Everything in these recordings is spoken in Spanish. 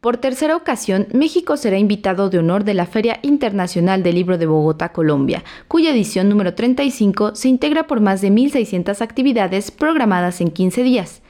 Por tercera ocasión, México será invitado de honor de la Feria Internacional del Libro de Bogotá, Colombia, cuya edición número 35 se integra por más de 1.600 actividades programadas en 15 días,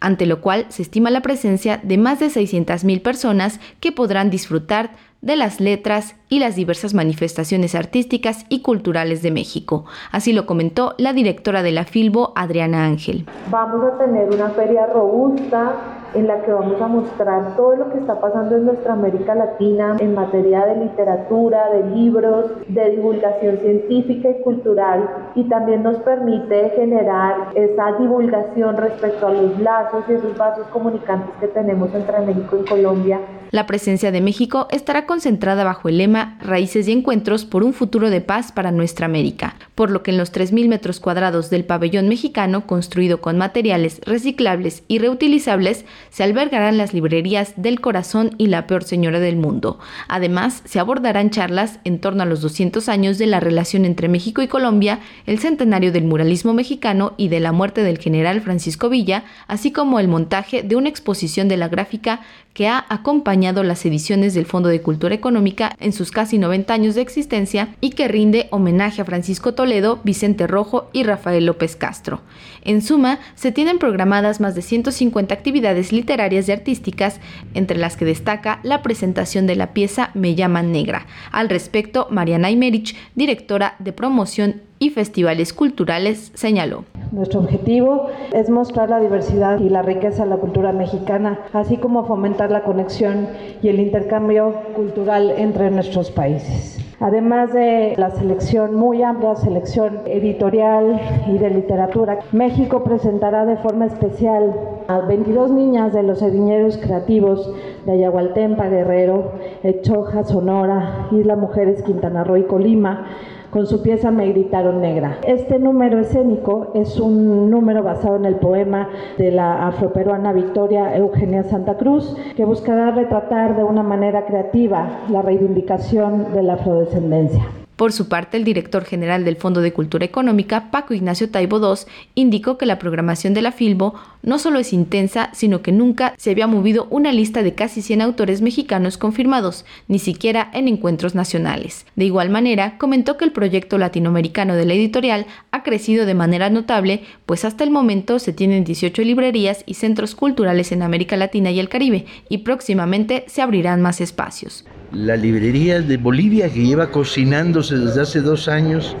ante lo cual se estima la presencia de más de 600.000 personas que podrán disfrutar de las letras y las diversas manifestaciones artísticas y culturales de México. Así lo comentó la directora de la Filbo, Adriana Ángel. Vamos a tener una feria robusta en la que vamos a mostrar todo lo que está pasando en nuestra América Latina en materia de literatura, de libros, de divulgación científica y cultural y también nos permite generar esa divulgación respecto a los lazos y esos vasos comunicantes que tenemos entre México y Colombia. La presencia de México estará concentrada bajo el lema Raíces y Encuentros por un futuro de paz para nuestra América, por lo que en los 3.000 metros cuadrados del pabellón mexicano, construido con materiales reciclables y reutilizables, se albergarán las librerías del corazón y la peor señora del mundo. Además, se abordarán charlas en torno a los 200 años de la relación entre México y Colombia, el centenario del muralismo mexicano y de la muerte del general Francisco Villa, así como el montaje de una exposición de la gráfica que ha acompañado las ediciones del Fondo de Cultura Económica en sus casi 90 años de existencia y que rinde homenaje a Francisco Toledo, Vicente Rojo y Rafael López Castro. En suma, se tienen programadas más de 150 actividades literarias y artísticas, entre las que destaca la presentación de la pieza Me llaman negra. Al respecto, Mariana Imerich, directora de promoción y festivales culturales, señaló. Nuestro objetivo es mostrar la diversidad y la riqueza de la cultura mexicana, así como fomentar la conexión y el intercambio cultural entre nuestros países. Además de la selección, muy amplia selección editorial y de literatura, México presentará de forma especial a 22 niñas de los ediñeros creativos de Ayahualtempa, Guerrero, Echoja, Sonora, Isla Mujeres, Quintana Roo y Colima, con su pieza Me gritaron negra. Este número escénico es un número basado en el poema de la afroperuana Victoria Eugenia Santa Cruz, que buscará retratar de una manera creativa la reivindicación de la afrodescendencia. Por su parte, el director general del Fondo de Cultura Económica, Paco Ignacio Taibo II, indicó que la programación de la Filbo no solo es intensa, sino que nunca se había movido una lista de casi 100 autores mexicanos confirmados, ni siquiera en encuentros nacionales. De igual manera, comentó que el proyecto latinoamericano de la editorial ha crecido de manera notable, pues hasta el momento se tienen 18 librerías y centros culturales en América Latina y el Caribe, y próximamente se abrirán más espacios la librería de Bolivia que lleva cocinándose desde hace dos años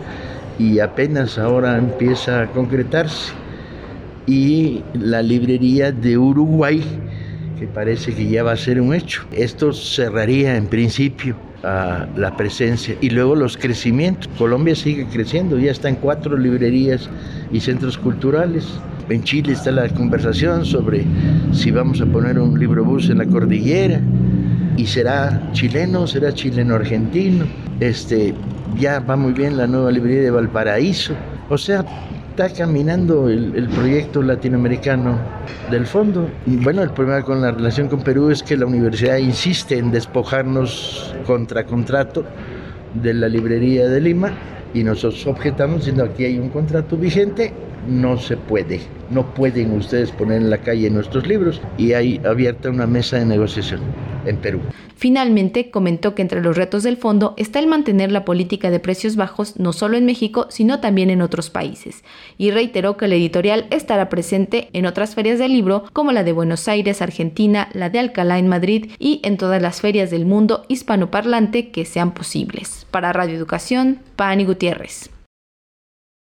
y apenas ahora empieza a concretarse. Y la librería de Uruguay, que parece que ya va a ser un hecho. Esto cerraría en principio la presencia y luego los crecimientos. Colombia sigue creciendo, ya están cuatro librerías y centros culturales. En Chile está la conversación sobre si vamos a poner un libro bus en la cordillera y será chileno, será chileno-argentino. Este, ya va muy bien la nueva librería de Valparaíso. O sea, está caminando el, el, proyecto latinoamericano del fondo. Bueno, el problema con la relación con Perú es que la universidad insiste en despojarnos contra contrato de la librería de Lima y nosotros objetamos diciendo aquí hay un contrato vigente, no se puede, no pueden ustedes poner en la calle nuestros libros y hay abierta una mesa de negociación en Perú. Finalmente, comentó que entre los retos del fondo está el mantener la política de precios bajos no solo en México, sino también en otros países, y reiteró que la editorial estará presente en otras ferias del libro, como la de Buenos Aires, Argentina, la de Alcalá en Madrid y en todas las ferias del mundo hispanoparlante que sean posibles. Para Radio Educación, Pani Gutiérrez.